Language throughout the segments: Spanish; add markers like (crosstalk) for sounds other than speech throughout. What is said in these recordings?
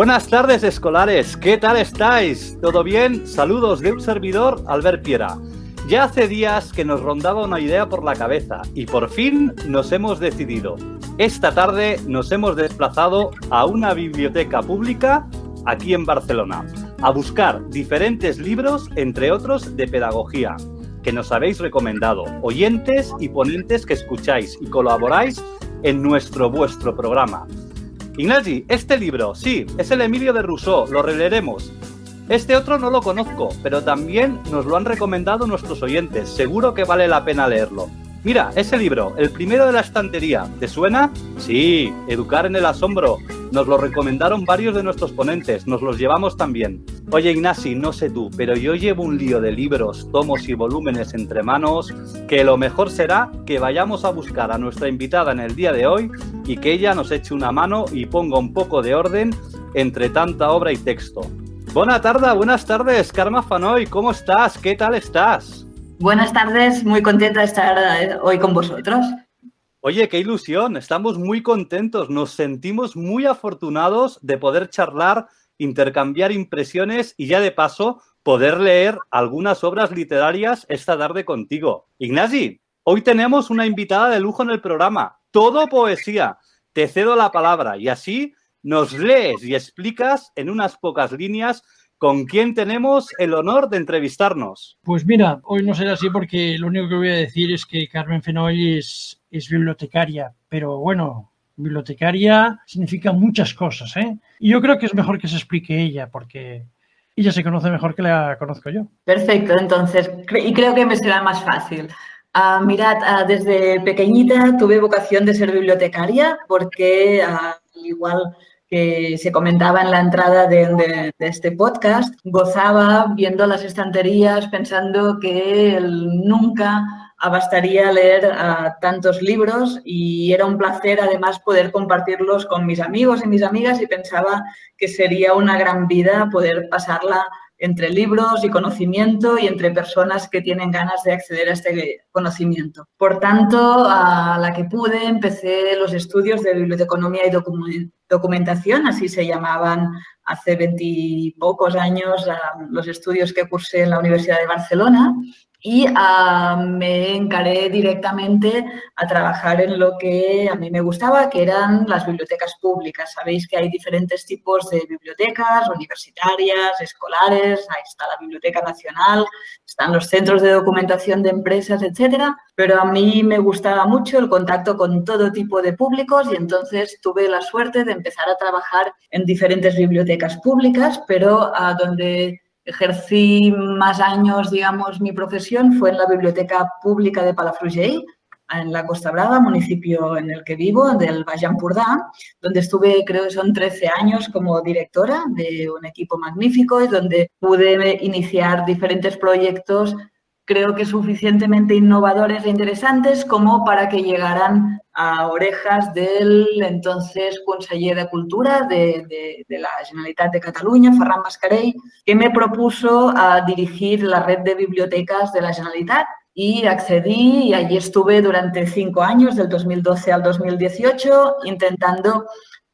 Buenas tardes, escolares. ¿Qué tal estáis? ¿Todo bien? Saludos de un servidor, Albert Piera. Ya hace días que nos rondaba una idea por la cabeza y por fin nos hemos decidido. Esta tarde nos hemos desplazado a una biblioteca pública aquí en Barcelona a buscar diferentes libros, entre otros de pedagogía, que nos habéis recomendado, oyentes y ponentes que escucháis y colaboráis en nuestro vuestro programa. Ignasi, este libro, sí, es el Emilio de Rousseau, lo releeremos. Este otro no lo conozco, pero también nos lo han recomendado nuestros oyentes. Seguro que vale la pena leerlo. Mira, ese libro, el primero de la estantería, ¿te suena? Sí, Educar en el Asombro. Nos lo recomendaron varios de nuestros ponentes, nos los llevamos también. Oye Ignasi, no sé tú, pero yo llevo un lío de libros, tomos y volúmenes entre manos, que lo mejor será que vayamos a buscar a nuestra invitada en el día de hoy y que ella nos eche una mano y ponga un poco de orden entre tanta obra y texto. Buena tarde, buenas tardes, Karma Fanoy, ¿cómo estás? ¿Qué tal estás? Buenas tardes, muy contenta de estar eh, hoy con vosotros. Oye, qué ilusión, estamos muy contentos, nos sentimos muy afortunados de poder charlar, intercambiar impresiones y ya de paso poder leer algunas obras literarias esta tarde contigo. Ignasi, hoy tenemos una invitada de lujo en el programa, todo poesía. Te cedo la palabra y así nos lees y explicas en unas pocas líneas ¿Con quién tenemos el honor de entrevistarnos? Pues mira, hoy no será así porque lo único que voy a decir es que Carmen Fenoy es, bibliotecaria, pero bueno, bibliotecaria significa muchas cosas, ¿eh? Y yo creo que es mejor que se explique ella porque ella se conoce mejor que la conozco yo. Perfecto, entonces, y creo que me será más fácil. Uh, mirad, uh, desde pequeñita tuve vocación de ser bibliotecaria porque, uh, igual que se comentaba en la entrada de, este podcast, gozaba viendo las estanterías pensando que nunca abastaría leer tantos libros y era un placer además poder compartirlos con mis amigos y mis amigas y pensaba que sería una gran vida poder pasarla entre libros y conocimiento y entre personas que tienen ganas de acceder a este conocimiento. Por tanto, a la que pude, empecé los estudios de biblioteconomía y documentación, así se llamaban hace veintipocos años los estudios que cursé en la Universidad de Barcelona y ah, me encaré directamente a trabajar en lo que a mí me gustaba, que eran las bibliotecas públicas. Sabéis que hay diferentes tipos de bibliotecas, universitarias, escolares, ahí está la Biblioteca Nacional, están los centros de documentación de empresas, etcétera. Pero a mí me gustaba mucho el contacto con todo tipo de públicos y entonces tuve la suerte de empezar a trabajar en diferentes bibliotecas públicas, pero a donde ejercí más años, digamos, mi profesión fue en la Biblioteca Pública de Palafrugell, en la Costa Brava, municipio en el que vivo, del Empordà, donde estuve, creo que son 13 años como directora de un equipo magnífico y donde pude iniciar diferentes proyectos creo que suficientemente innovadores e interesantes como para que llegaran a orejas del entonces conseller de Cultura de, la Generalitat de Cataluña, Ferran Mascarell, que me propuso a dirigir la red de bibliotecas de la Generalitat y accedí y allí estuve durante cinco años, del 2012 al 2018, intentando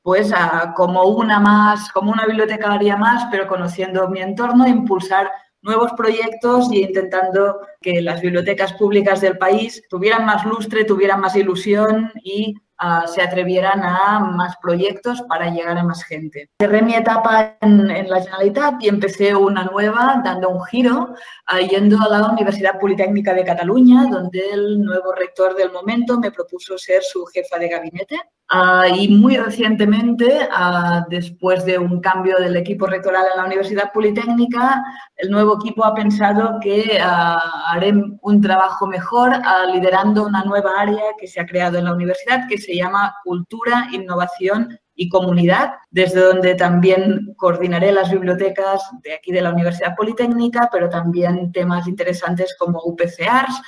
pues como una más, como una bibliotecaria más, pero conociendo mi entorno, impulsar nuevos proyectos y intentando que las bibliotecas públicas del país tuvieran más lustre, tuvieran más ilusión y ah, se atrevieran a más proyectos para llegar a más gente. Cerré mi etapa en, la Generalitat y empecé una nueva dando un giro, ah, yendo a la Universidad Politécnica de Cataluña, donde el nuevo rector del momento me propuso ser su jefa de gabinete. Ah, y muy recientemente, ah, después de un cambio del equipo rectoral en la Universidad Politécnica, el nuevo equipo ha pensado que uh, haré un trabajo mejor liderando una nueva área que se ha creado en la universidad que se llama Cultura, Innovación y Comunidad, desde donde también coordinaré las bibliotecas de aquí de la Universidad Politécnica, pero también temas interesantes como UPCARS,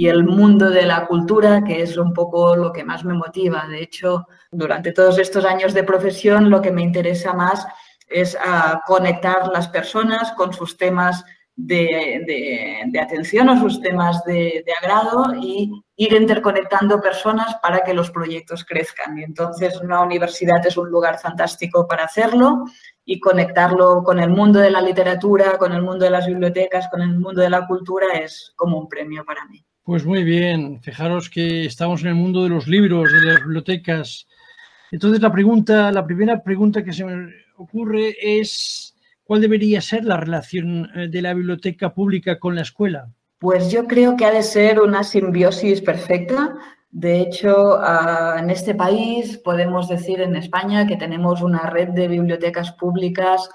y el mundo de la cultura, que es un poco lo que más me motiva. De hecho, durante todos estos años de profesión, lo que me interesa más es ah, conectar las personas con sus temas de, atención o sus temas de, agrado y ir interconectando personas para que los proyectos crezcan. Y entonces una universidad es un lugar fantástico para hacerlo y conectarlo con el mundo de la literatura, con el mundo de las bibliotecas, con el mundo de la cultura es como un premio para mí. Pues muy bien, fijaros que estamos en el mundo de los libros, de las bibliotecas. Entonces la pregunta, la primera pregunta que se me ocurre es ¿Cuál debería ser la relación eh, de la biblioteca pública con la escuela? Pues yo creo que ha de ser una simbiosis perfecta. De hecho, ah, en este país podemos decir en España que tenemos una red de bibliotecas públicas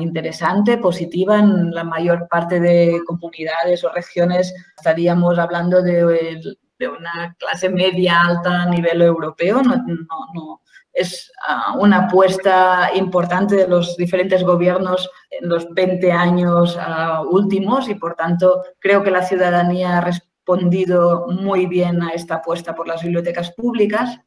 interesante, positiva. En la mayor parte de comunidades o regiones estaríamos hablando de, una clase media alta a nivel europeo. no, no es ah, una apuesta importante de los diferentes gobiernos en los 20 años ah, últimos y, por tanto, creo que la ciudadanía ha respondido muy bien a esta apuesta por las bibliotecas públicas.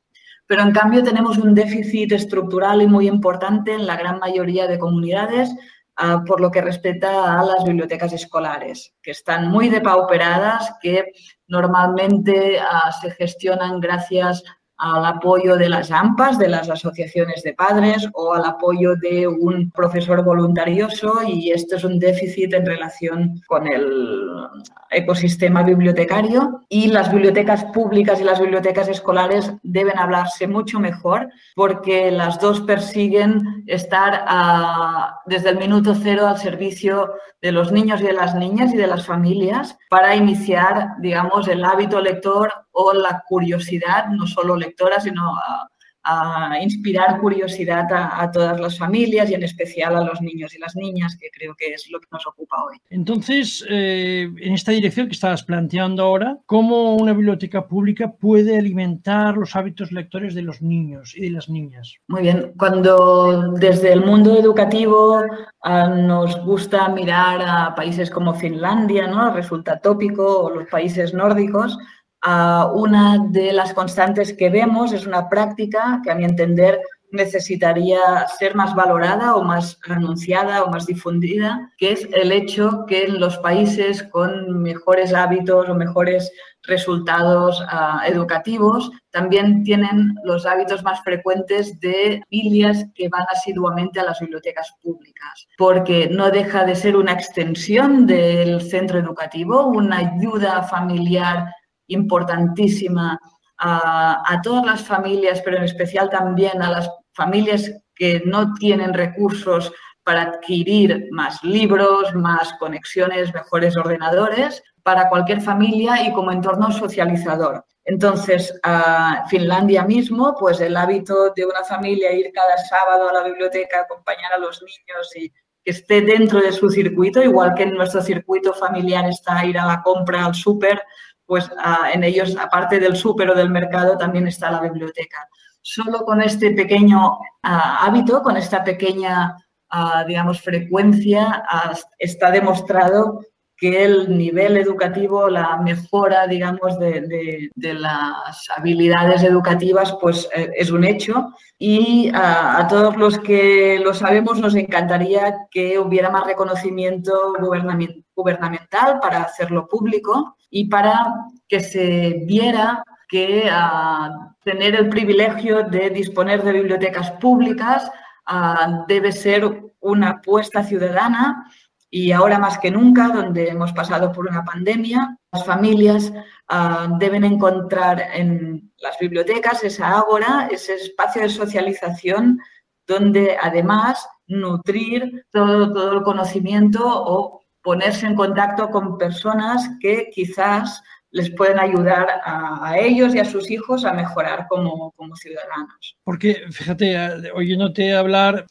Pero, en cambio, tenemos un déficit estructural y muy importante en la gran mayoría de comunidades ah, por lo que respecta a las bibliotecas escolares, que están muy depauperadas, que normalmente se gestionan gracias al apoyo de las AMPAs, de las asociaciones de padres o al apoyo de un profesor voluntarioso y esto es un déficit en relación con el ecosistema bibliotecario. Y las bibliotecas públicas y las bibliotecas escolares deben hablarse mucho mejor porque las dos persiguen estar desde el minuto cero al servicio de los niños y de las niñas y de las familias para iniciar, digamos, el hábito lector o la curiosidad, no solo lectora, sino a, inspirar curiosidad a, todas las familias y en especial a los niños y las niñas, que creo que es lo que nos ocupa hoy. Entonces, eh, en esta dirección que estabas planteando ahora, ¿cómo una biblioteca pública puede alimentar los hábitos lectores de los niños y de las niñas? Muy bien, cuando desde el mundo educativo ah, nos gusta mirar a países como Finlandia, ¿no? resulta tópico, o los países nórdicos, una de las constantes que vemos es una práctica que a mi entender necesitaría ser más valorada o más anunciada o más difundida, que es el hecho que en los países con mejores hábitos o mejores resultados ah, educativos también tienen los hábitos más frecuentes de familias que van asiduamente a las bibliotecas públicas, porque no deja de ser una extensión del centro educativo, una ayuda familiar importantísima a, todas las familias, pero en especial también a las familias que no tienen recursos para adquirir más libros, más conexiones, mejores ordenadores, para cualquier familia y como entorno socializador. Entonces, Finlandia mismo, pues el hábito de una familia ir cada sábado a la biblioteca, acompañar a los niños y que esté dentro de su circuito, igual que en nuestro circuito familiar está ir a la compra, al súper, pues ah, en ellos, aparte del súper o del mercado, también está la biblioteca. Solo con este pequeño ah, hábito, con esta pequeña, ah, digamos, frecuencia, está demostrado que el nivel educativo, la mejora, digamos, de, las habilidades educativas, pues eh, es un hecho. Y a todos los que lo sabemos nos encantaría que hubiera más reconocimiento gubernamental para hacerlo público y para que se viera que tener el privilegio de disponer de bibliotecas públicas debe ser una apuesta ciudadana y ahora más que nunca, donde hemos pasado por una pandemia, las familias deben encontrar en las bibliotecas esa ágora, ese espacio de socialización donde además nutrir todo, todo el conocimiento o ponerse en contacto con personas que quizás les pueden ayudar a, ellos y a sus hijos a mejorar como, como ciudadanos. Porque, fíjate, oyéndote hablar,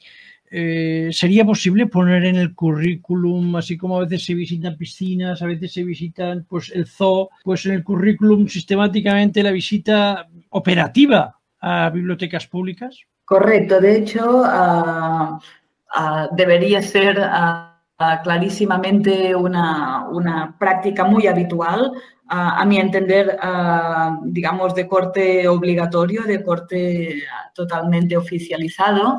eh, ¿sería posible poner en el currículum, así como a veces se visitan piscinas, a veces se visitan pues, el zoo, pues en el currículum sistemáticamente la visita operativa a bibliotecas públicas? Correcto, de hecho, ah, ah, debería ser clarísimamente una, práctica muy habitual, a mi entender, digamos, de corte obligatorio, de corte totalmente oficializado,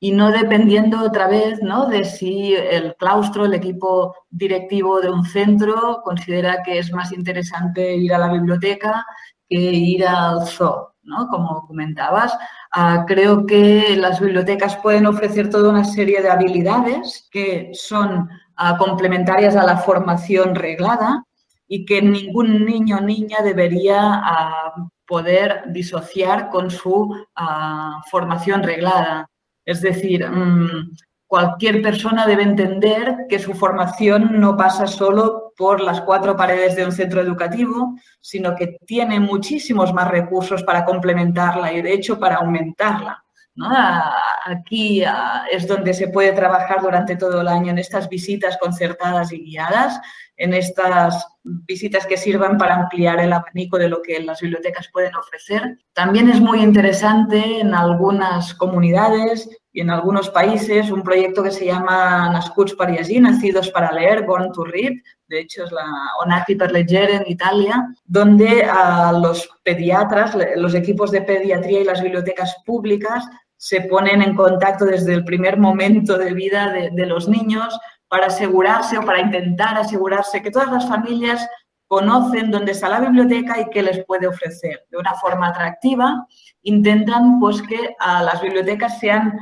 y no dependiendo otra vez ¿no? de si el claustro, el equipo directivo de un centro considera que es más interesante ir a la biblioteca que ir al zoo, ¿no? como comentabas. Ah, creo que las bibliotecas pueden ofrecer toda una serie de habilidades que son ah, complementarias a la formación reglada y que ningún niño o niña debería ah, poder disociar con su formación reglada. Es decir, mm, cualquier persona debe entender que su formación no pasa solo por las cuatro paredes de un centro educativo, sino que tiene muchísimos más recursos para complementarla y, de hecho, para aumentarla. Aquí es donde se puede trabajar durante todo el año en estas visitas concertadas y guiadas, en estas visitas que sirvan para ampliar el abanico de lo que las bibliotecas pueden ofrecer. También es muy interesante en algunas comunidades y en algunos países un proyecto que se llama Nascuts per llegir, Nacidos para leer, Born to Read, de hecho es la Onati per leggere en Italia, donde a los pediatras, los equipos de pediatría y las bibliotecas públicas se ponen en contacto desde el primer momento de vida de, de los niños para asegurarse o para intentar asegurarse que todas las familias conocen dónde está la biblioteca y qué les puede ofrecer. De una forma atractiva, intentan pues, que a las bibliotecas sean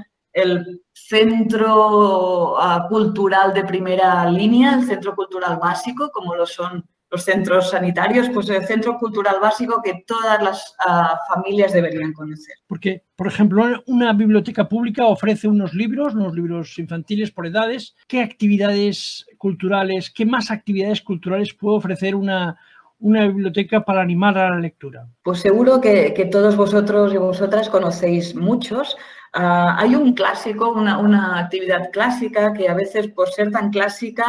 el centro ah, cultural de primera línea, el centro cultural básico, como lo son los centros sanitarios, pues el centro cultural básico que todas las ah, familias deberían conocer. Porque, por ejemplo, una biblioteca pública ofrece unos libros, unos libros infantiles por edades. ¿Qué actividades culturales, qué más actividades culturales puede ofrecer una, una biblioteca para animar a la lectura? Pues seguro que, que todos vosotros y vosotras conocéis muchos. Ah, hay un clásico, una, una, actividad clásica que a veces por ser tan clásica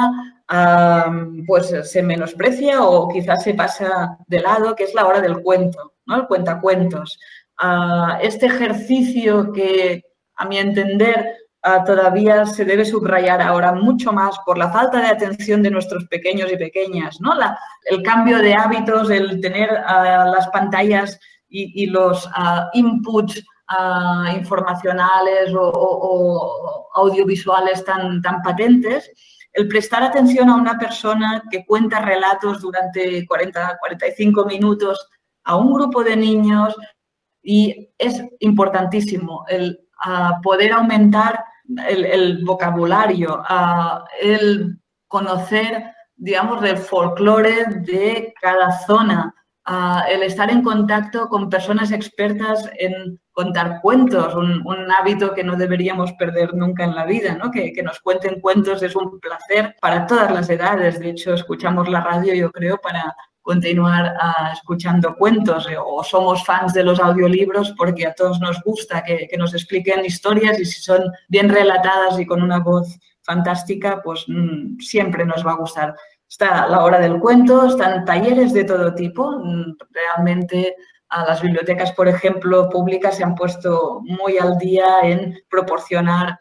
pues se menosprecia o quizás se pasa de lado, que es la hora del cuento, ¿no? el cuentacuentos. Uh, este ejercicio que, a mi entender, ah, todavía se debe subrayar ahora mucho más por la falta de atención de nuestros pequeños y pequeñas, ¿no? La, el cambio de hábitos, el tener las pantallas y los inputs informacionales o, audiovisuales tan, tan patentes, el prestar atención a una persona que cuenta relatos durante 40, 45 minutos a un grupo de niños y es importantísimo el poder aumentar el, vocabulario, el conocer, digamos, del folclore de cada zona, el estar en contacto con personas expertas en contar cuentos, un, hábito que no deberíamos perder nunca en la vida, ¿no? Que, nos cuenten cuentos es un placer para todas las edades. De hecho, escuchamos la radio, yo creo, para continuar ah, escuchando cuentos eh, o somos fans de los audiolibros porque a todos nos gusta que, que, nos expliquen historias y si son bien relatadas y con una voz fantástica, pues mm, siempre nos va a gustar. Está la hora del cuento, están talleres de todo tipo. Mm, realmente a las bibliotecas, por ejemplo, públicas se han puesto muy al día en proporcionar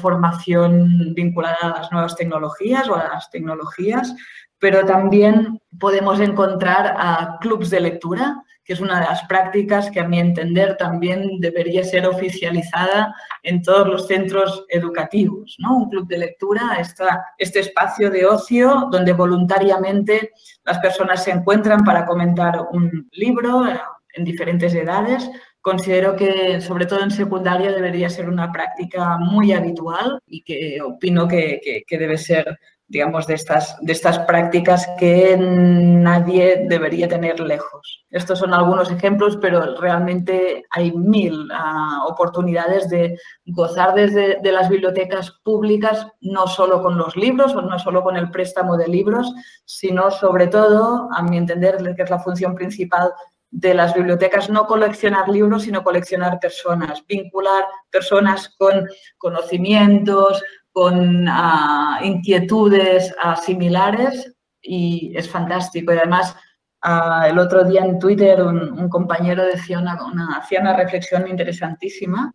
formación vinculada a las nuevas tecnologías o a las tecnologías, pero también podemos encontrar a clubs de lectura, que es una de las prácticas que a mi entender también debería ser oficializada en todos los centros educativos. ¿no? Un club de lectura, está este espacio de ocio donde voluntariamente las personas se encuentran para comentar un libro eh, en diferentes edades. Considero que, sobre todo en secundaria, debería ser una práctica muy habitual y que opino que, que debe ser digamos, de estas, de estas prácticas que nadie debería tener lejos. Estos son algunos ejemplos, pero realmente hay mil uh, oportunidades de gozar desde de las bibliotecas públicas, no solo con los libros o no solo con el préstamo de libros, sino sobre todo, a mi entender, que es la función principal de las bibliotecas, no coleccionar libros, sino coleccionar personas, vincular personas con conocimientos, con ah, inquietudes ah, similares y es fantástico. Y además, ah, el otro día en Twitter un, compañero decía una, hacía una reflexión interesantísima.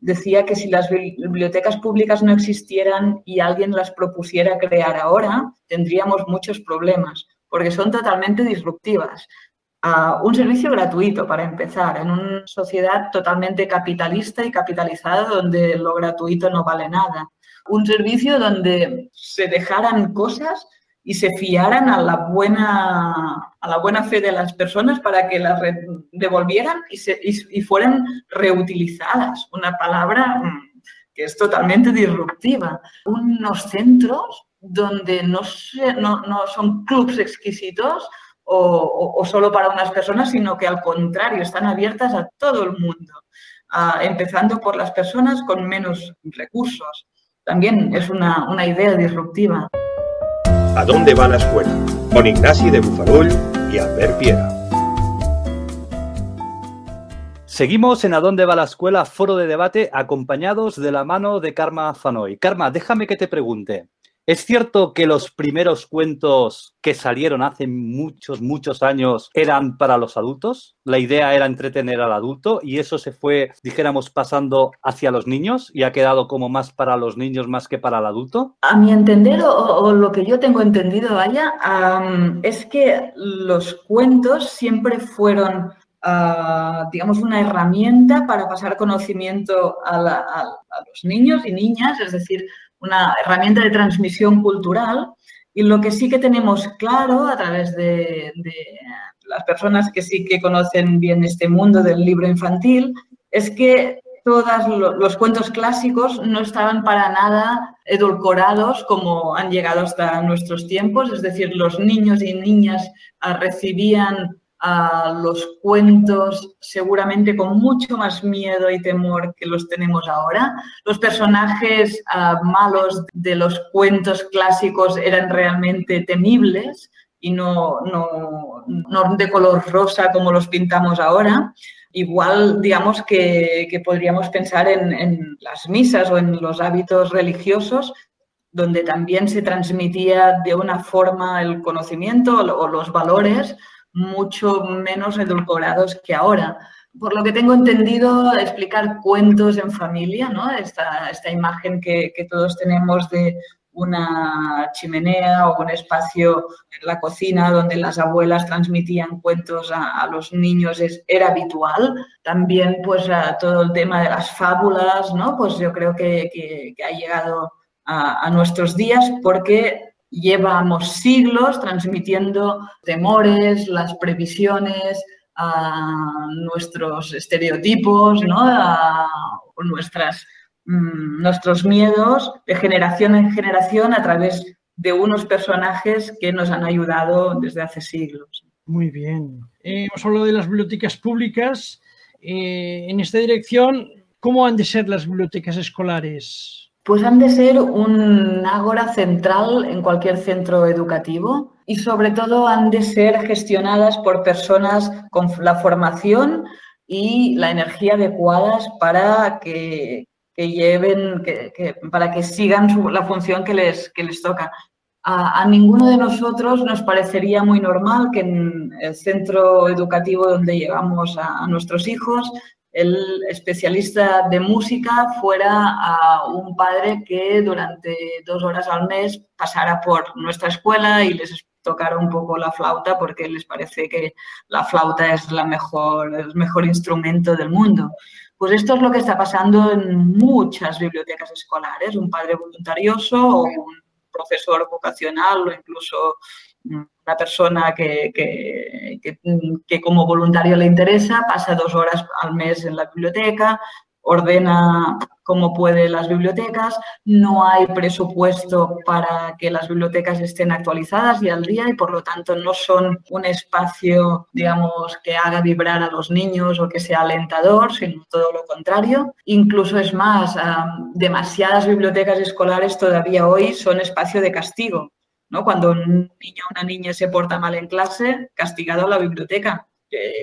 Decía que si las bibliotecas públicas no existieran y alguien las propusiera crear ahora, tendríamos muchos problemas, porque son totalmente disruptivas. un servicio gratuito para empezar, en una sociedad totalmente capitalista y capitalizada donde lo gratuito no vale nada. Un servicio donde se dejaran cosas y se fiaran a la buena, a la buena fe de las personas para que las devolvieran y, se, y, fueran reutilizadas. Una palabra mm, que es totalmente disruptiva. Unos centros donde no, no, no son clubs exquisitos o, o, solo para unas personas, sino que al contrario, están abiertas a todo el mundo, empezando por las personas con menos recursos. También es una, una idea disruptiva. ¿A dónde va la escuela? Con Ignasi de Bufarull y Albert Piera. Seguimos en A dónde va la escuela, foro de debate, acompañados de la mano de Karma Fanoy. Karma, déjame que te pregunte. ¿Es cierto que los primeros cuentos que salieron hace muchos, muchos años eran para los adultos? La idea era entretener al adulto y eso se fue, dijéramos, pasando hacia los niños y ha quedado como más para los niños más que para el adulto? A mi entender, o, lo que yo tengo entendido, vaya, es que los cuentos siempre fueron ah, digamos, una herramienta para pasar conocimiento a, los niños y niñas, es decir, una herramienta de transmisión cultural y lo que sí que tenemos claro a través de, las personas que sí que conocen bien este mundo del libro infantil es que todos los cuentos clásicos no estaban para nada edulcorados como han llegado hasta nuestros tiempos, es decir, los niños y niñas recibían a los cuentos seguramente con mucho más miedo y temor que los tenemos ahora. Los personajes ah, malos de los cuentos clásicos eran realmente temibles y no, no, no, de color rosa como los pintamos ahora. Igual, digamos que, que podríamos pensar en, en las misas o en los hábitos religiosos donde también se transmitía de una forma el conocimiento o los valores mucho menos edulcorados que ahora. Por lo que tengo entendido, explicar cuentos en familia, ¿no? esta, esta imagen que, que todos tenemos de una chimenea o un espacio en la cocina donde las abuelas transmitían cuentos a, los niños es, era habitual. También pues todo el tema de las fábulas, ¿no? Pues yo creo que, que, ha llegado a, a, nuestros días porque llevamos siglos transmitiendo temores, las previsiones, a nuestros estereotipos, ¿no? a nuestras, mm, nuestros miedos de generación en generación a través de unos personajes que nos han ayudado desde hace siglos. Muy bien. Eh, hemos hablado de las bibliotecas públicas. Eh, en esta dirección, ¿cómo han de ser las bibliotecas escolares? Pues han de ser un ágora central en cualquier centro educativo y sobre todo han de ser gestionadas por personas con la formación y la energía adecuadas para que, lleven, que, para que sigan la función que les, que les toca. A, ninguno de nosotros nos parecería muy normal que en el centro educativo donde llevamos a nuestros hijos el especialista de música fuera a un padre que durante dos horas al mes pasara por nuestra escuela y les tocara un poco la flauta porque les parece que la flauta es la mejor, el mejor instrumento del mundo. Pues esto es lo que está pasando en muchas bibliotecas escolares, un padre voluntarioso o un profesor vocacional o incluso una persona que, que, como voluntario le interesa, pasa dos horas al mes en la biblioteca, ordena como puede las bibliotecas, no hay presupuesto para que las bibliotecas estén actualizadas y al día y por lo tanto no son un espacio, digamos, que haga vibrar a los niños o que sea alentador, sino todo lo contrario. Incluso es más, demasiadas bibliotecas escolares todavía hoy son espacio de castigo. Cuando un niño o una niña se porta mal en clase, castigado a la biblioteca.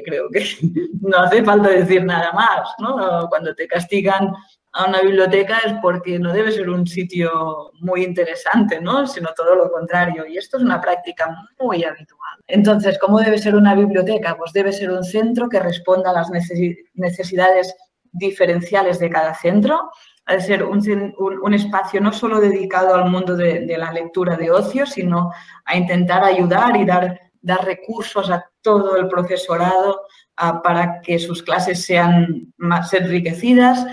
Creo que (laughs) no hace falta decir nada más, ¿no? Cuando te castigan a una biblioteca es porque no debe ser un sitio muy interesante, ¿no? Sino todo lo contrario. Y esto es una práctica muy habitual. Entonces, ¿cómo debe ser una biblioteca? Pues debe ser un centro que responda a las necesidades diferenciales de cada centro de ser un, espacio no solo dedicado al mundo de, la lectura de ocio, sino a intentar ayudar y dar dar recursos a todo el profesorado para que sus clases sean más enriquecidas,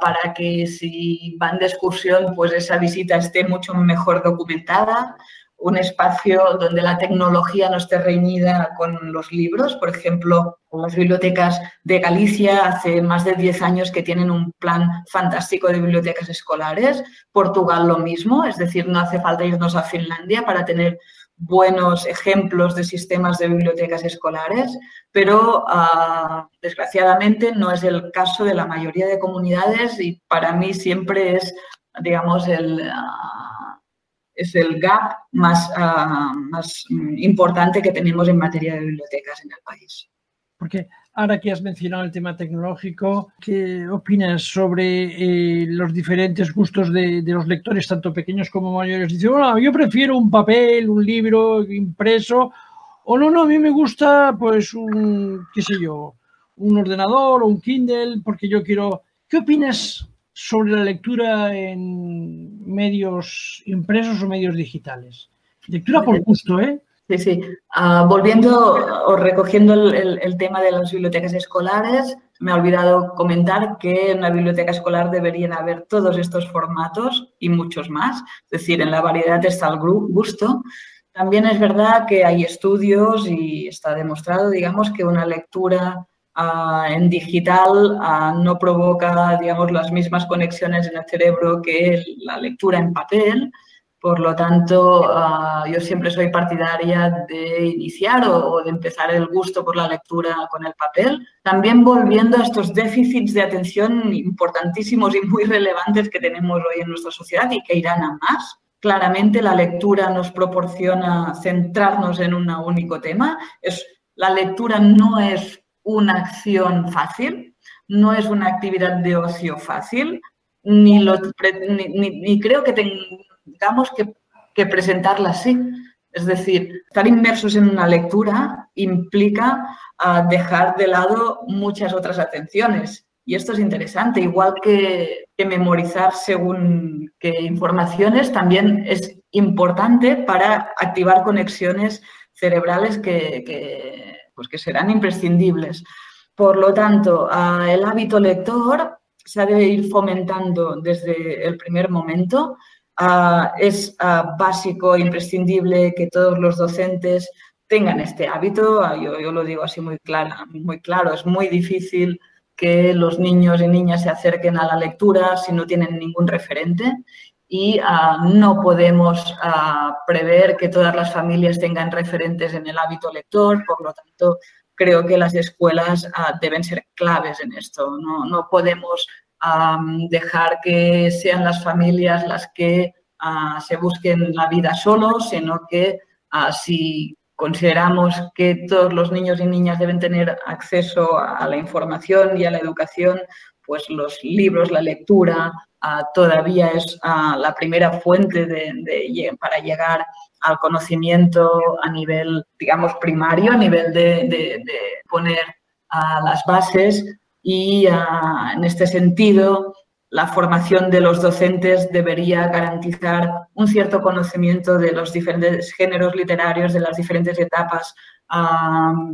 para que si van de excursión, pues esa visita esté mucho mejor documentada, un espacio donde la tecnología no esté reñida con los libros. Por ejemplo, las bibliotecas de Galicia hace más de 10 años que tienen un plan fantástico de bibliotecas escolares. Portugal lo mismo, es decir, no hace falta irnos a Finlandia para tener buenos ejemplos de sistemas de bibliotecas escolares, pero ah, desgraciadamente no es el caso de la mayoría de comunidades y para mí siempre es, digamos, el... Ah, es el gap más, ah, más importante que tenemos en materia de bibliotecas en el país. Porque ahora que has mencionado el tema tecnológico, ¿qué opinas sobre eh, los diferentes gustos de, los lectores, tanto pequeños como mayores? Dice, bueno, yo prefiero un papel, un libro impreso, o no, no, a mí me gusta, pues, un, qué sé yo, un ordenador o un Kindle, porque yo quiero... ¿Qué opinas sobre la lectura en medios impresos o medios digitales. Lectura por gusto, ¿eh? Sí, sí. Ah, volviendo o recogiendo el, tema de las bibliotecas escolares, me he olvidado comentar que en la biblioteca escolar deberían haber todos estos formatos y muchos más. Es decir, en la variedad está el gusto. También es verdad que hay estudios y está demostrado, digamos, que una lectura Ah, en digital ah, no provoca, digamos, las mismas conexiones en el cerebro que la lectura en papel. Por lo tanto, ah, yo siempre soy partidaria de iniciar o, de empezar el gusto por la lectura con el papel. También volviendo a estos déficits de atención importantísimos y muy relevantes que tenemos hoy en nuestra sociedad y que irán a más. Claramente la lectura nos proporciona centrarnos en un único tema. Es, la lectura no es una acción fácil, no es una actividad de ocio fácil, ni, lo, ni, creo que tengamos que, presentarla así. Es decir, estar inmersos en una lectura implica ah, dejar de lado muchas otras atenciones. Y esto es interesante, igual que, memorizar según qué informaciones, también es importante para activar conexiones cerebrales que pues que serán imprescindibles. Por lo tanto, el hábito lector se ha de ir fomentando desde el primer momento. es básico, imprescindible que todos los docentes tengan este hábito. Yo, yo, lo digo así muy claro, muy claro, es muy difícil que los niños y niñas se acerquen a la lectura si no tienen ningún referente y no podemos prever que todas las familias tengan referentes en el hábito lector, por lo tanto, creo que las escuelas deben ser claves en esto. No, podemos dejar que sean las familias las que se busquen la vida solos, sino que si consideramos que todos los niños y niñas deben tener acceso a la información y a la educación, pues los libros, la lectura, Ah, todavía es ah, la primera fuente de, para llegar al conocimiento a nivel, digamos, primario, a nivel de, poner ah, las bases y en este sentido la formación de los docentes debería garantizar un cierto conocimiento de los diferentes géneros literarios, de las diferentes etapas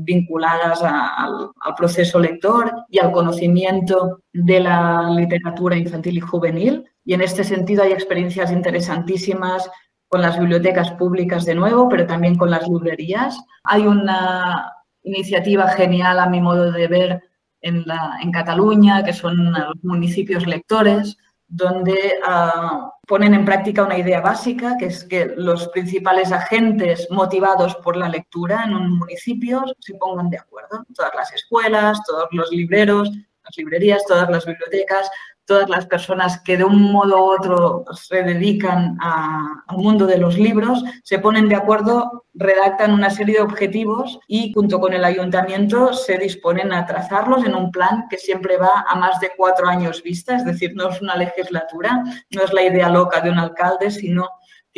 vinculadas al, proceso lector y al conocimiento de la literatura infantil y juvenil. Y en este sentido hay experiencias interesantísimas con las bibliotecas públicas de nuevo, pero también con las librerías. Hay una iniciativa genial, a mi modo de ver, en, la, en Cataluña, que son los municipios lectores, donde ah, ponen en práctica una idea básica, que es que los principales agentes motivados por la lectura en un municipio se pongan de acuerdo. Todas las escuelas, todos los libreros, las librerías, todas las bibliotecas, todas las personas que de un modo u otro se dedican al mundo de los libros, se ponen de acuerdo, redactan una serie de objetivos y junto con el ayuntamiento se disponen a trazarlos en un plan que siempre va a más de cuatro años vista, es decir, no es una legislatura, no es la idea loca de un alcalde, sino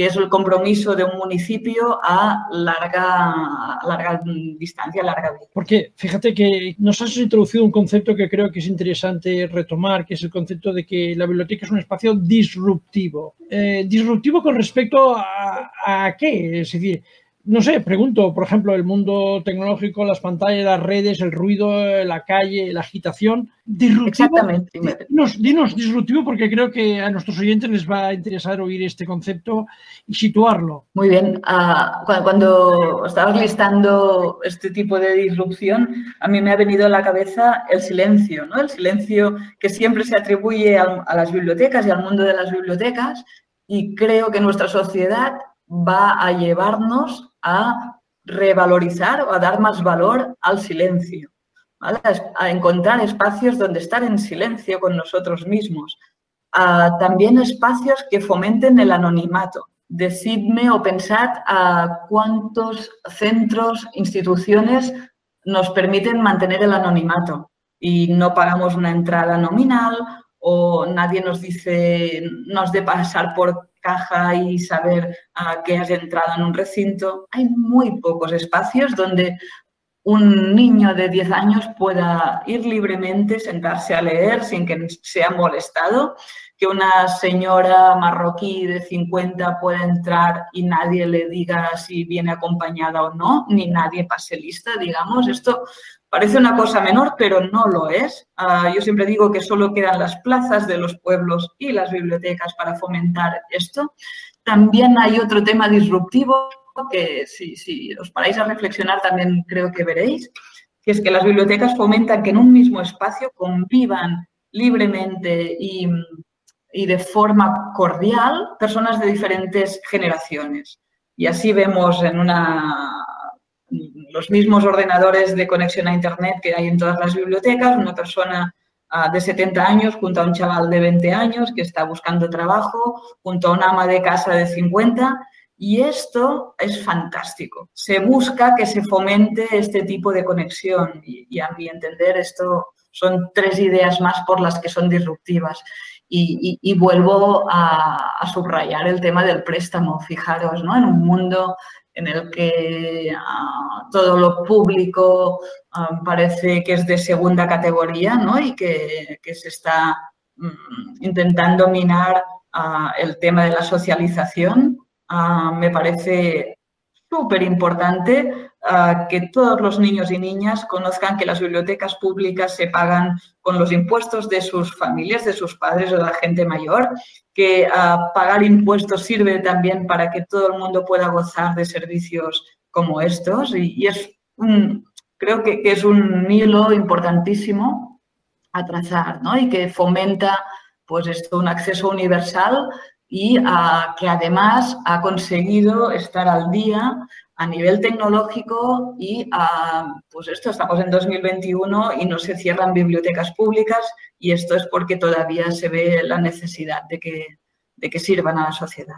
que es el compromiso de un municipio a larga, larga distancia, larga vida. Porque fíjate que nos has introducido un concepto que creo que es interesante retomar, que es el concepto de que la biblioteca es un espacio disruptivo. Eh, disruptivo con respecto a, a qué? Es decir, no sé, pregunto, por ejemplo, el mundo tecnológico, las pantallas, las redes, el ruido, la calle, la agitación. Disruptivo. Exactamente. Dinos, dinos disruptivo porque creo que a nuestros oyentes les va a interesar oír este concepto y situarlo. Muy bien. Uh, cuando estabas listando este tipo de disrupción, a mí me ha venido a la cabeza el silencio, ¿no? El silencio que siempre se atribuye a, a las bibliotecas y al mundo de las bibliotecas. Y creo que nuestra sociedad va a llevarnos a revalorizar o a dar más valor al silencio, a encontrar espacios donde estar en silencio con nosotros mismos. también espacios que fomenten el anonimato. Decidme o pensad a cuántos centros, instituciones nos permiten mantener el anonimato y no pagamos una entrada nominal o nadie nos dice, nos de pasar por caja y saber a qué has entrado en un recinto. Hay muy pocos espacios donde un niño de 10 años pueda ir libremente, sentarse a leer sin que sea molestado, que una señora marroquí de 50 pueda entrar y nadie le diga si viene acompañada o no, ni nadie pase lista, digamos. Esto Parece una cosa menor, pero no lo es. Ah, yo siempre digo que solo quedan las plazas de los pueblos y las bibliotecas para fomentar esto. También hay otro tema disruptivo que si, si os paráis a reflexionar también creo que veréis, que es que las bibliotecas fomentan que en un mismo espacio convivan libremente y, y de forma cordial personas de diferentes generaciones. Y así vemos en una los mismos ordenadores de conexión a Internet que hay en todas las bibliotecas, una persona ah, de 70 años junto a un chaval de 20 años que está buscando trabajo, junto a una ama de casa de 50. Y esto es fantástico. Se busca que se fomente este tipo de conexión y, a mi entender esto son tres ideas más por las que son disruptivas. Y, vuelvo a, a, subrayar el tema del préstamo. Fijaros, ¿no? En un mundo en el que ah, todo lo público ah, parece que es de segunda categoría ¿no? y que, se está mm, intentando minar ah, el tema de la socialización. me parece súper importante que todos los niños y niñas conozcan que las bibliotecas públicas se pagan con los impuestos de sus familias, de sus padres o de la gente mayor, que pagar impuestos sirve también para que todo el mundo pueda gozar de servicios como estos y, es creo que, es un hilo importantísimo a trazar ¿no? y que fomenta pues esto, un acceso universal y que además ha conseguido estar al día a nivel tecnológico y pues esto estamos en 2021 y no se cierran bibliotecas públicas y esto es porque todavía se ve la necesidad de que, de que sirvan a la sociedad.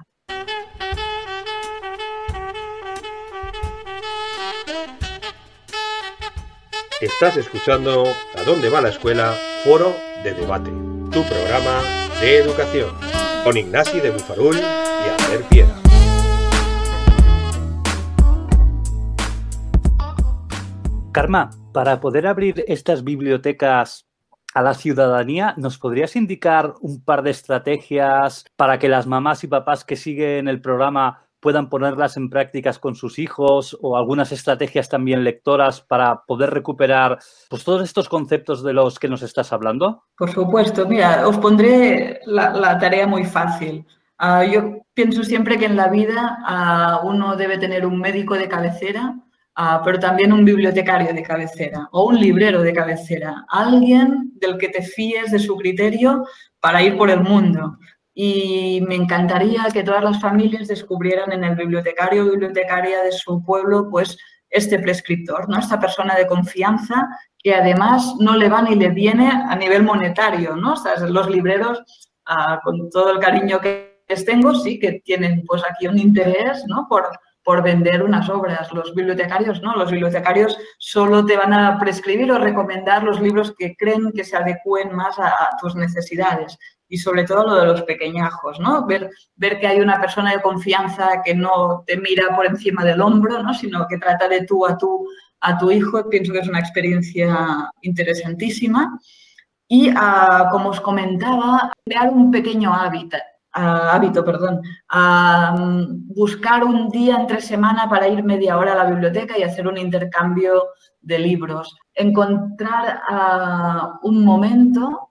Estás escuchando A dónde va la escuela, foro de debate, tu programa de educación, con Ignasi de Bufarul y Albert Piera. Karma, para poder abrir estas bibliotecas a la ciudadanía, ¿nos podrías indicar un par de estrategias para que las mamás y papás que siguen el programa puedan ponerlas en prácticas con sus hijos o algunas estrategias también lectoras para poder recuperar pues, todos estos conceptos de los que nos estás hablando? Por supuesto, mira, os pondré la, tarea muy fácil. Ah, yo pienso siempre que en la vida ah, uno debe tener un médico de cabecera, Ah, pero también un bibliotecario de cabecera o un librero de cabecera, alguien del que te fíes de su criterio para ir por el mundo. Y me encantaría que todas las familias descubrieran en el bibliotecario o bibliotecaria de su pueblo, pues, este prescriptor, ¿no? Esta persona de confianza que además no le va ni le viene a nivel monetario, ¿no? los libreros, ah, con todo el cariño que les tengo, sí que tienen pues aquí un interés, ¿no? Por, por vender unas obras. Los bibliotecarios no, los bibliotecarios solo te van a prescribir o recomendar los libros que creen que se adecúen más a, tus necesidades. Y sobre todo lo de los pequeñajos, ¿no? Ver, que hay una persona de confianza que no te mira por encima del hombro, ¿no? Sino que trata de tú a tú a tu hijo, pienso que es una experiencia interesantísima. Y ah, como os comentaba, crear un pequeño hábitat hábito, perdón, a mm, buscar un día entre semana para ir media hora a la biblioteca y hacer un intercambio de libros. Encontrar un momento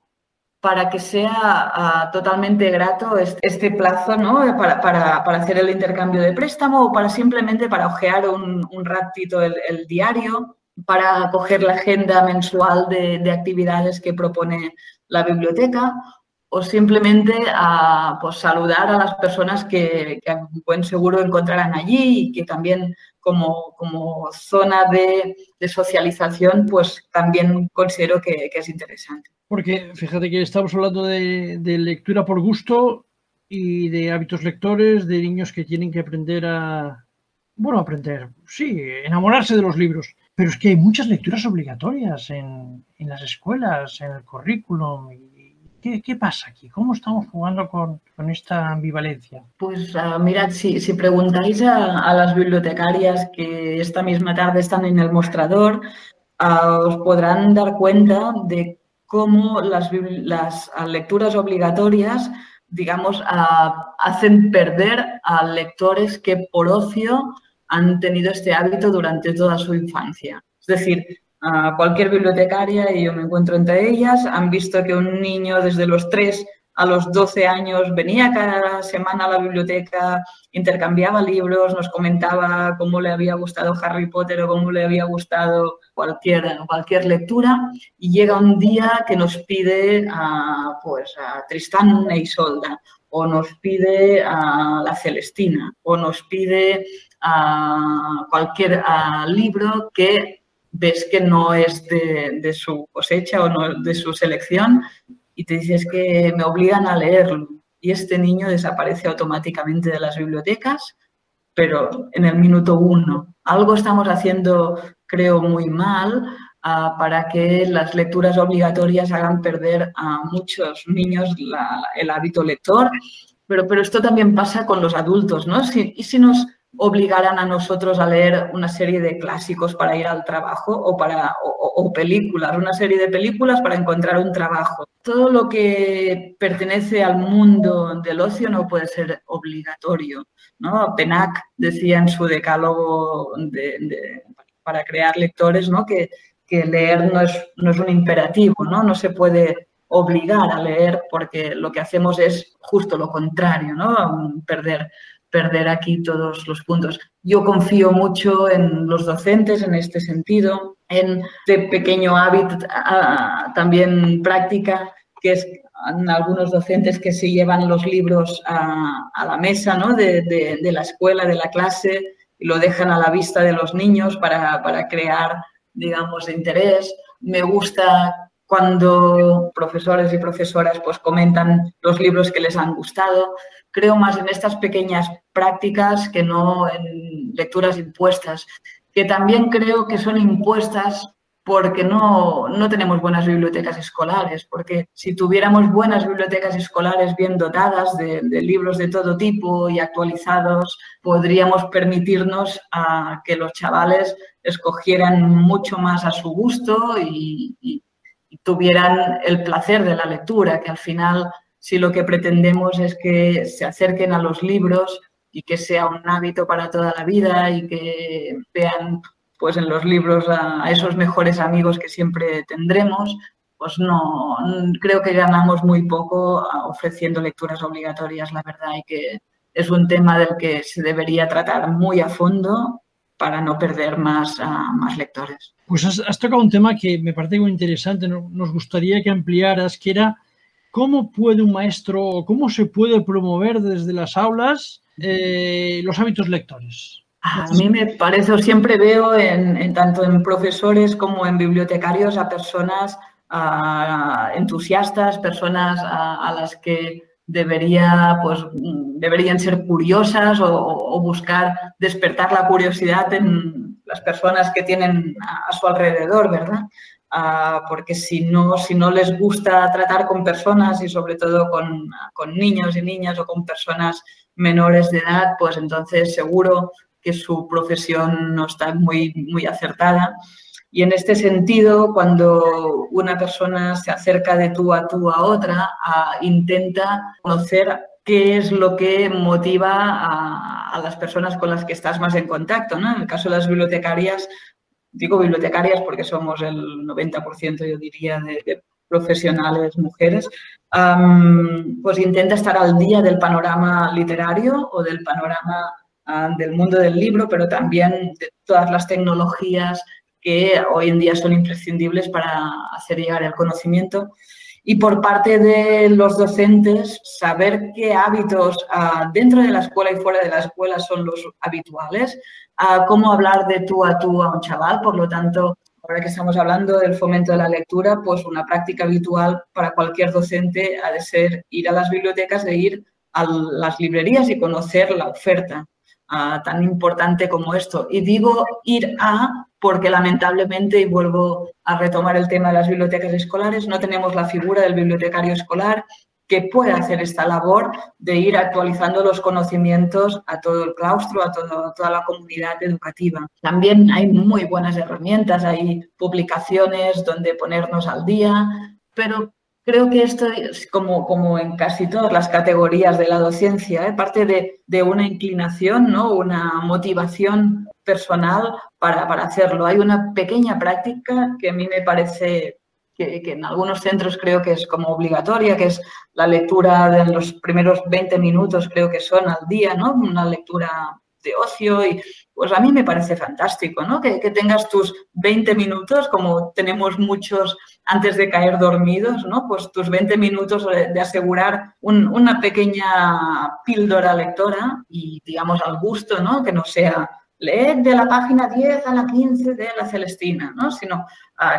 para que sea totalmente grato este, plazo ¿no? para, hacer el intercambio de préstamo o para simplemente para ojear un, ratito el, diario, para coger la agenda mensual de, de actividades que propone la biblioteca o simplemente a pues, saludar a las personas que, que seguro encontrarán allí y que también como zona de, socialización, pues también considero que, es interesante. Porque fíjate que estamos hablando de, de, lectura por gusto y de hábitos lectores, de niños que tienen que aprender a, bueno, aprender, sí, enamorarse de los libros. Pero es que hay muchas lecturas obligatorias en, en las escuelas, en el currículum ¿Qué, pasa aquí? ¿Cómo estamos jugando con, esta ambivalencia? Pues uh, mirad, si, preguntáis a, las bibliotecarias que esta misma tarde están en el mostrador, ah, os podrán dar cuenta de cómo las, las lecturas obligatorias, digamos, ah, hacen perder a lectores que por ocio han tenido este hábito durante toda su infancia. Es decir, cualquier bibliotecaria, y yo me encuentro entre ellas, han visto que un niño desde los 3 a los 12 años venía cada semana a la biblioteca, intercambiaba libros, nos comentaba cómo le había gustado Harry Potter o cómo le había gustado cualquier, cualquier lectura y llega un día que nos pide a, pues, a Tristán e Isolda o nos pide a la Celestina o nos pide a cualquier libro que ves que no es de, su cosecha o no de su selección y te dices que me obligan a leerlo. Y este niño desaparece automáticamente de las bibliotecas, pero en el minuto uno. Algo estamos haciendo, creo, muy mal ah, para que las lecturas obligatorias hagan perder a muchos niños el hábito lector. Pero, pero esto también pasa con los adultos, ¿no? y si nos obligaran a nosotros a leer una serie de clásicos para ir al trabajo o, para, o, películas, una serie de películas para encontrar un trabajo. Todo lo que pertenece al mundo del ocio no puede ser obligatorio. ¿no? Penac decía en su decálogo para crear lectores ¿no? que, que leer no es, no es un imperativo, ¿no? no se puede obligar a leer porque lo que hacemos es justo lo contrario, ¿no? perder perder aquí todos los puntos. Yo confío mucho en los docentes en este sentido, en este pequeño hábito también práctica, que es algunos docentes que se llevan los libros a, la mesa ¿no? de, la escuela, de la clase, y lo dejan a la vista de los niños para, para crear, digamos, interés. Me gusta cuando profesores y profesoras pues comentan los libros que les han gustado. Creo más en estas pequeñas prácticas que no en lecturas impuestas, que también creo que son impuestas porque no, no tenemos buenas bibliotecas escolares, porque si tuviéramos buenas bibliotecas escolares bien dotadas de, libros de todo tipo y actualizados, podríamos permitirnos a que los chavales escogieran mucho más a su gusto y tuvieran el placer de la lectura, que al final si lo que pretendemos es que se acerquen a los libros y que sea un hábito para toda la vida y que vean pues en los libros a, esos mejores amigos que siempre tendremos, pues no, creo que ganamos muy poco ofreciendo lecturas obligatorias, la verdad, y que es un tema del que se debería tratar muy a fondo para no perder más, más lectores. Pues has, tocado un tema que me parece muy interesante, nos gustaría que ampliaras, que era cómo puede un maestro o cómo se puede promover desde las aulas eh, los hábitos lectores. A mí me parece, siempre veo en, tanto en profesores como en bibliotecarios a personas entusiastas, personas a las que debería, pues, deberían ser curiosas o, buscar despertar la curiosidad en las personas que tienen a, su alrededor, ¿verdad? Ah, porque si no, si no les gusta tratar con personas y sobre todo con, con, niños y niñas o con personas menores de edad, pues entonces seguro que su profesión no está muy, muy acertada. Y en este sentido, cuando una persona se acerca de tú a tú a otra, intenta conocer qué es lo que motiva a, las personas con las que estás más en contacto. ¿no? En el caso de las bibliotecarias, digo bibliotecarias porque somos el 90%, yo diría, de, profesionales mujeres, pues intenta estar al día del panorama literario o del panorama ah, del mundo del libro, pero también de todas las tecnologías que hoy en día son imprescindibles para hacer llegar el conocimiento. Y por parte de los docentes, saber qué hábitos ah, dentro de la escuela y fuera de la escuela son los habituales, ah, cómo hablar de tú a tú a un chaval, por lo tanto, ahora que estamos hablando del fomento de la lectura, pues una práctica habitual para cualquier docente ha de ser ir a las bibliotecas, de ir a las librerías y conocer la oferta ah, tan importante como esto. Y digo ir a porque lamentablemente, y vuelvo a retomar el tema de las bibliotecas escolares, no tenemos la figura del bibliotecario escolar que puede hacer esta labor de ir actualizando los conocimientos a todo el claustro, a, toda la comunidad educativa. También hay muy buenas herramientas, hay publicaciones donde ponernos al día, pero creo que esto es como, como en casi todas las categorías de la docencia, ¿eh? parte de, de, una inclinación, ¿no? una motivación personal para, para, hacerlo. Hay una pequeña práctica que a mí me parece que, en algunos centros creo que es como obligatoria, que es la lectura de los primeros 20 minutos, creo que son al día, ¿no? Una lectura de ocio y pues a mí me parece fantástico, ¿no? Que, tengas tus 20 minutos, como tenemos muchos antes de caer dormidos, ¿no? Pues tus 20 minutos de, asegurar una pequeña píldora lectora y, digamos, al gusto, ¿no? Que no sea leer de la página 10 a la 15 de la Celestina, ¿no? Sino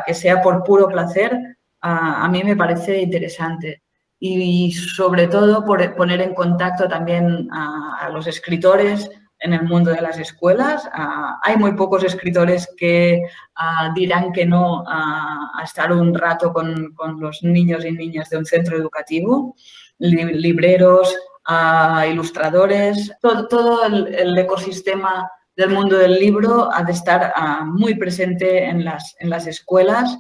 que sea por puro placer, a mí me parece interesante. Y, sobre todo por poner en contacto también a los escritores, en el mundo de las escuelas. Ah, hay muy pocos escritores que ah, dirán que no a estar un rato con, los niños y niñas de un centro educativo, libreros, ah, ilustradores, todo, el, ecosistema del mundo del libro ha de estar muy presente en las, en las escuelas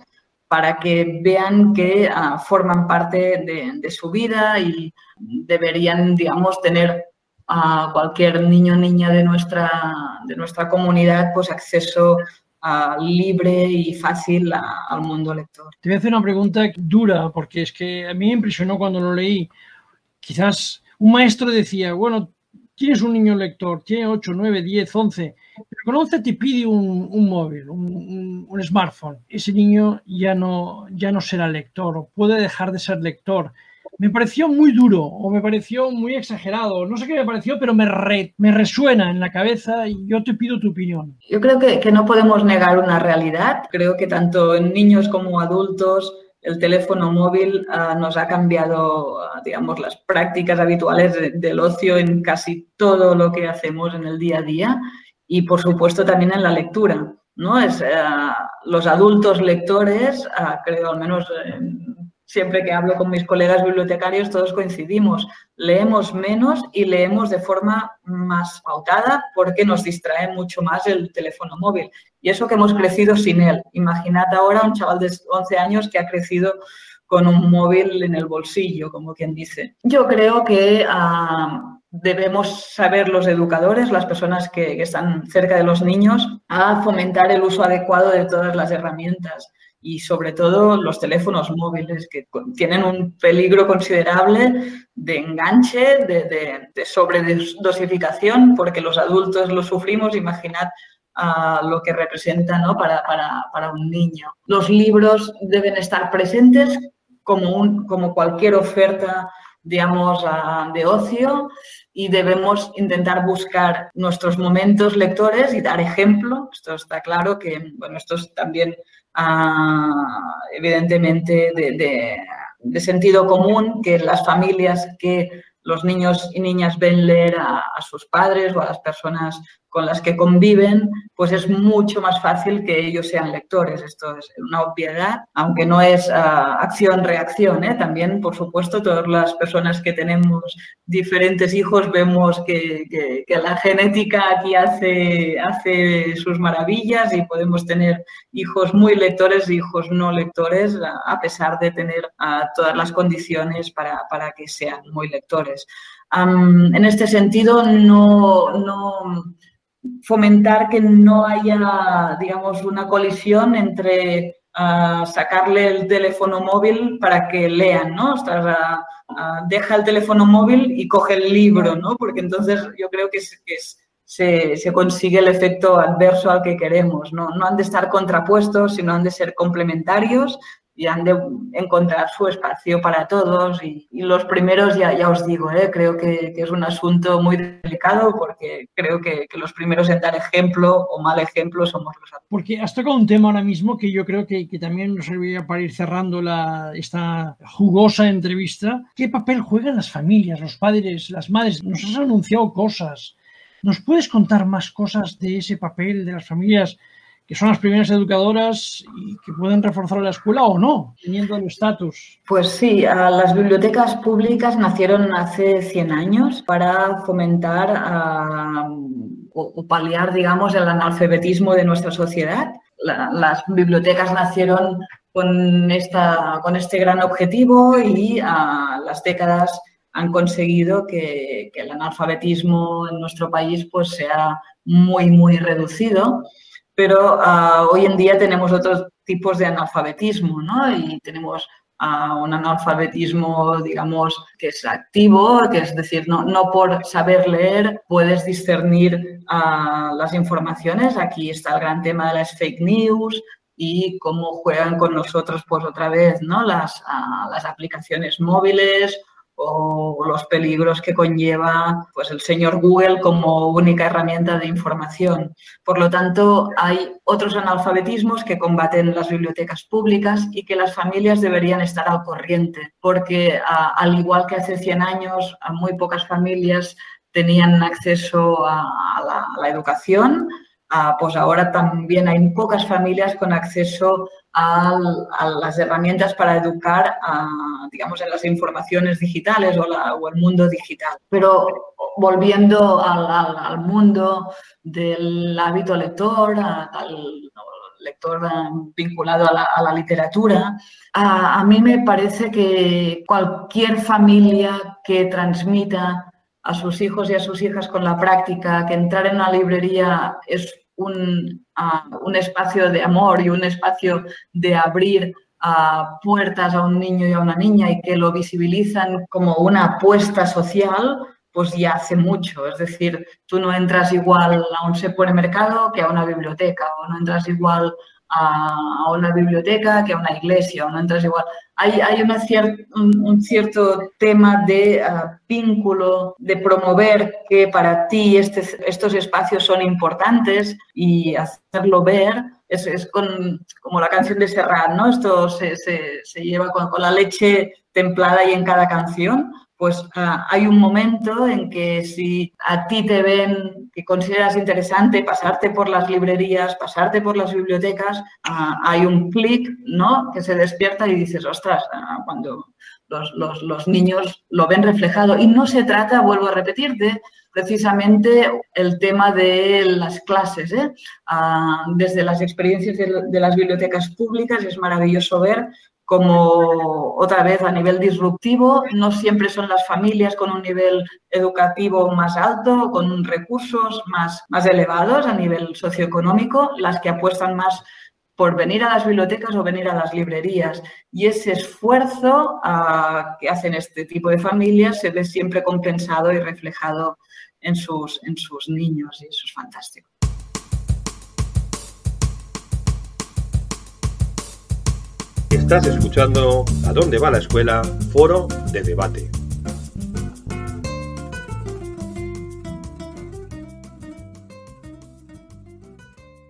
para que vean que forman parte de, de, su vida y deberían, digamos, tener a cualquier niño o niña de nuestra, de nuestra comunidad pues acceso libre y fácil al mundo lector. Te voy a hacer una pregunta dura, porque es que a mí me impresionó cuando lo leí. Quizás un maestro decía, bueno, tienes un niño lector, tiene 8, 9, 10, 11, pero con 11 te pide un, un móvil, un, un, smartphone. Ese niño ya no, ya no será lector o puede dejar de ser lector me pareció muy duro o me pareció muy exagerado. No sé qué me pareció, pero me, me resuena en la cabeza y yo te pido tu opinión. Yo creo que, que no podemos negar una realidad. Creo que tanto en niños como adultos el teléfono móvil uh, nos ha cambiado, uh, digamos, las prácticas habituales de, del ocio en casi todo lo que hacemos en el día a día y, por supuesto, también en la lectura. ¿no? Es, uh, los adultos lectores, creo al menos siempre que hablo con mis colegas bibliotecarios, todos coincidimos. Leemos menos y leemos de forma más pautada porque nos distrae mucho más el teléfono móvil. Y eso que hemos crecido sin él. Imaginad ahora un chaval de 11 años que ha crecido con un móvil en el bolsillo, como quien dice. Yo creo que ah, debemos saber los educadores, las personas que, que están cerca de los niños, a fomentar el uso adecuado de todas las herramientas y sobre todo los teléfonos móviles que tienen un peligro considerable de enganche, de, de, sobredosificación, porque los adultos lo sufrimos, imaginad uh, lo que representa ¿no? para, para, para, un niño. Los libros deben estar presentes como, un, como cualquier oferta digamos, uh, de ocio y debemos intentar buscar nuestros momentos lectores y dar ejemplo. Esto está claro que, bueno, esto es también evidentemente de, sentido común que las familias que los niños y niñas ven leer a, sus padres o a las personas con las que conviven, pues es mucho más fácil que ellos sean lectores. Esto es una obviedad, aunque no es ah, acción-reacción. ¿eh? También, por supuesto, todas las personas que tenemos diferentes hijos vemos que, la genética aquí hace, sus maravillas y podemos tener hijos muy lectores y hijos no lectores, a pesar de tener todas las condiciones para, para que sean muy lectores. en este sentido, no, no fomentar que no haya, digamos, una colisión entre ah, sacarle el teléfono móvil para que lean, ¿no? Ah, ah, deja el teléfono móvil y coge el libro, ¿no? Porque entonces yo creo que, se, se, consigue el efecto adverso al que queremos, ¿no? No han de estar contrapuestos, sino han de ser complementarios y han de encontrar su espacio para todos. Y, los primeros, ya, ya os digo, ¿eh? creo que, es un asunto muy delicado porque creo que, los primeros en dar ejemplo o mal ejemplo somos los adultos. Porque has tocado un tema ahora mismo que yo creo que, también nos serviría para ir cerrando la, esta jugosa entrevista. ¿Qué papel juegan las familias, los padres, las madres? Nos has anunciado cosas. ¿Nos puedes contar más cosas de ese papel de las familias que son las primeras educadoras que pueden reforzar la escuela o no, teniendo el estatus. Pues sí, las bibliotecas públicas nacieron hace 100 años para fomentar o, paliar, digamos, el analfabetismo de nuestra sociedad. las bibliotecas nacieron con, esta, con este gran objetivo y a las décadas han conseguido que, que, el analfabetismo en nuestro país pues, sea muy, muy reducido pero ah, hoy en día tenemos otros tipos de analfabetismo, ¿no? Y tenemos ah, un analfabetismo, digamos, que es activo, que es decir, no, no por saber leer puedes discernir ah, las informaciones. Aquí está el gran tema de las fake news, y cómo juegan con nosotros, pues otra vez, ¿no? Las, las aplicaciones móviles o los peligros que conlleva pues, el señor Google como única herramienta de información. Por lo tanto, hay otros analfabetismos que combaten las bibliotecas públicas y que las familias deberían estar al corriente, porque al igual que hace 100 años, muy pocas familias tenían acceso a, la, educación, pues ahora también hay pocas familias con acceso a, las herramientas para educar, digamos, en las informaciones digitales o, el mundo digital. Pero volviendo al, mundo del hábito lector, al lector vinculado a la, literatura, a mí me parece que cualquier familia que transmita a sus hijos y a sus hijas con la práctica que entrar en una librería es un, un espacio de amor y un espacio de abrir puertas a un niño y a una niña y que lo visibilizan como una apuesta social, pues ya hace mucho. Es decir, tú no entras igual a un supermercado que a una biblioteca, o no entras igual a, una biblioteca que a una iglesia, o no entras igual. Hay, hay una un, cierto tema de ah, vínculo, de promover que para ti estos espacios son importantes y hacerlo ver. Es, es con, como la canción de Serrat, ¿no? Esto se, se, se lleva con, con la leche templada y en cada canción pues ah, hay un momento en que si a ti te ven que consideras interesante pasarte por las librerías, pasarte por las bibliotecas, ah, hay un clic, ¿no? Que se despierta y dices, ostras, ah, cuando los, niños lo ven reflejado. Y no se trata, vuelvo a repetirte, precisamente el tema de las clases. ¿eh? desde las experiencias de, las bibliotecas públicas es maravilloso ver como otra vez a nivel disruptivo, no siempre son las familias con un nivel educativo más alto, con recursos más, más elevados a nivel socioeconómico, las que apuestan más por venir a las bibliotecas o venir a las librerías. Y ese esfuerzo ah, que hacen este tipo de familias se ve siempre compensado y reflejado en sus, en sus niños y eso es fantástico. Estás escuchando A dónde va la escuela, foro de debate.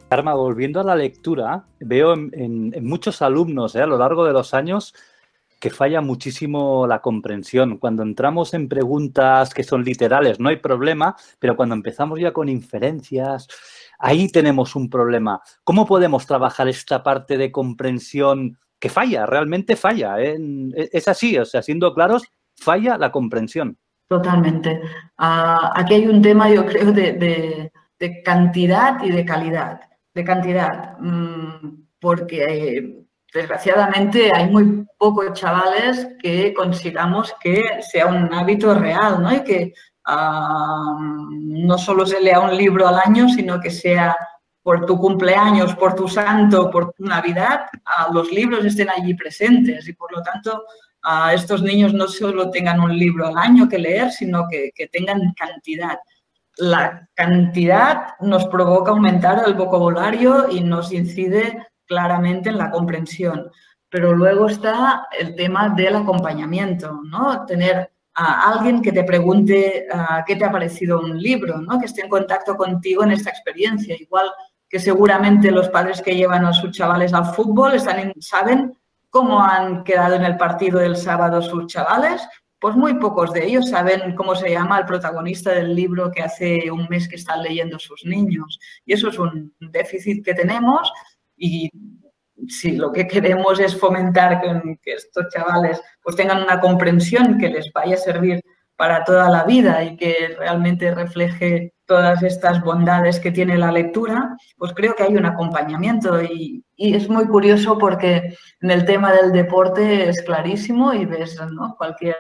Karma, volviendo a la lectura, veo en, muchos alumnos eh, a lo largo de los años que falla muchísimo la comprensión. Cuando entramos en preguntas que son literales, no hay problema, pero cuando empezamos ya con inferencias, ahí tenemos un problema. ¿Cómo podemos trabajar esta parte de comprensión que falla, realmente falla? ¿eh? Es así, o sea, siendo claros, falla la comprensión. Totalmente. Uh, aquí hay un tema, yo creo, de, de, cantidad y de calidad. De cantidad, mmm, porque desgraciadamente hay muy pocos chavales que consigamos que sea un hábito real, ¿no? Y que uh, no solo se lea un libro al año, sino que sea por tu cumpleaños, por tu santo, por tu Navidad, uh, los libros estén allí presentes y por lo tanto a estos niños no solo tengan un libro al año que leer, sino que, que tengan cantidad. La cantidad nos provoca aumentar el vocabulario y nos incide claramente en la comprensión. Pero luego está el tema del acompañamiento, ¿no? Tener a alguien que te pregunte uh, qué te ha parecido un libro, ¿no? Que esté en contacto contigo en esta experiencia. Igual que seguramente los padres que llevan a sus chavales al fútbol saben cómo han quedado en el partido del sábado sus chavales, pues muy pocos de ellos saben cómo se llama el protagonista del libro que hace un mes que están leyendo sus niños. Y eso es un déficit que tenemos y si lo que queremos es fomentar que, que estos chavales pues tengan una comprensión que les vaya a servir para toda la vida y que realmente refleje todas estas bondades que tiene la lectura, pues creo que hay un acompañamiento y, es muy curioso porque en el tema del deporte es clarísimo y ves, ¿no? Cualquier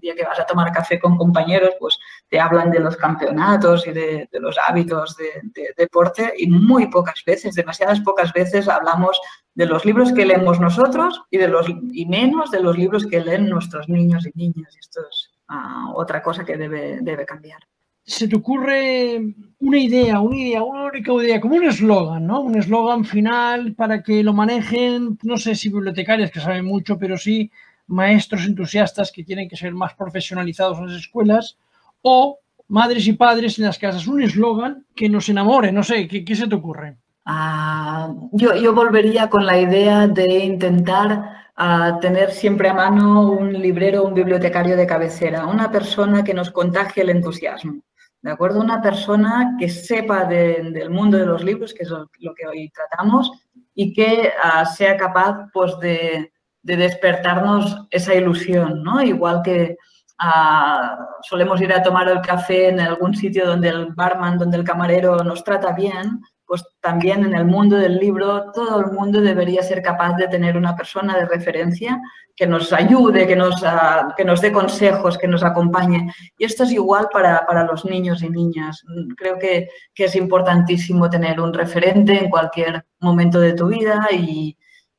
día que vas a tomar café con compañeros, pues te hablan de los campeonatos y de, los hábitos de, de, deporte y muy pocas veces, demasiadas pocas veces hablamos de los libros que leemos nosotros y, de los, y menos de los libros que leen nuestros niños y niñas. Esto es uh, otra cosa que debe, debe cambiar. ¿Se te ocurre una idea, una idea, una única idea, como un eslogan, ¿no? Un eslogan final para que lo manejen, no sé si bibliotecarias que saben mucho, pero sí maestros entusiastas que tienen que ser más profesionalizados en las escuelas o madres y padres en las casas. Un eslogan que nos enamore, no sé, ¿qué, qué se te ocurre? Uh, yo, yo volvería con la idea de intentar a tener siempre a mano un librero, un bibliotecario de cabecera, una persona que nos contagie el entusiasmo. ¿De acuerdo? Una persona que sepa de, del mundo de los libros, que es lo, que hoy tratamos, y que uh, sea capaz pues, de, de, despertarnos esa ilusión, ¿no? Igual que uh, solemos ir a tomar el café en algún sitio donde el barman, donde el camarero nos trata bien, pues también en el mundo del libro todo el mundo debería ser capaz de tener una persona de referencia que nos ayude, que nos, uh, que nos dé consejos, que nos acompañe. Y esto es igual para, para los niños y niñas. Creo que, que, es importantísimo tener un referente en cualquier momento de tu vida y,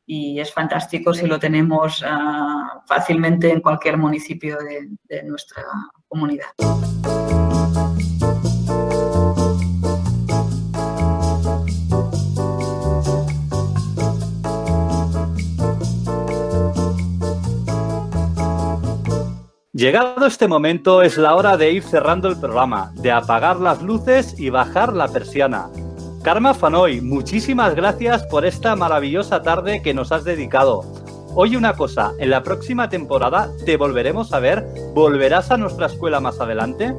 y es fantástico si lo tenemos uh, fácilmente en cualquier municipio de, de nuestra comunidad. Llegado este momento es la hora de ir cerrando el programa, de apagar las luces y bajar la persiana. Karma Fanoy, muchísimas gracias por esta maravillosa tarde que nos has dedicado. Oye una cosa, en la próxima temporada te volveremos a ver, ¿volverás a nuestra escuela más adelante?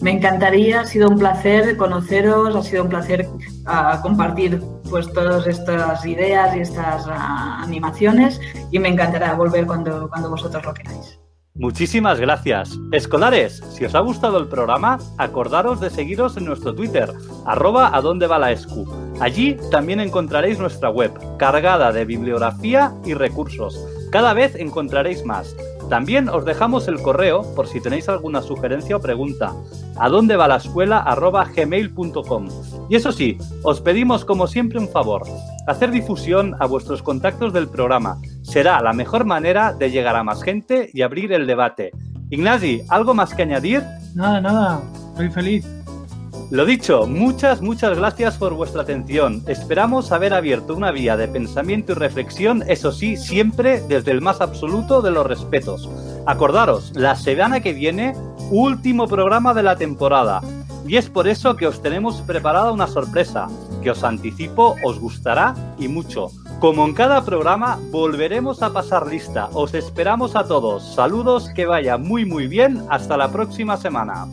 Me encantaría, ha sido un placer conoceros, ha sido un placer uh, compartir pues todas estas ideas y estas uh, animaciones y me encantará volver cuando, cuando vosotros lo queráis. Muchísimas gracias. Escolares, si os ha gustado el programa, acordaros de seguiros en nuestro Twitter, arroba a dónde va la. Allí también encontraréis nuestra web, cargada de bibliografía y recursos. Cada vez encontraréis más. También os dejamos el correo por si tenéis alguna sugerencia o pregunta. A dónde va la escuela arroba gmail.com. Y eso sí, os pedimos como siempre un favor, hacer difusión a vuestros contactos del programa. Será la mejor manera de llegar a más gente y abrir el debate. Ignasi, ¿algo más que añadir? Nada, nada, estoy feliz. Lo dicho, muchas, muchas gracias por vuestra atención. Esperamos haber abierto una vía de pensamiento y reflexión, eso sí, siempre desde el más absoluto de los respetos. Acordaros, la semana que viene, último programa de la temporada. Y es por eso que os tenemos preparada una sorpresa. que os anticipo os gustará y mucho. Como en cada programa, volveremos a pasar lista. Os esperamos a todos. Saludos, que vaya muy muy bien. Hasta la próxima semana.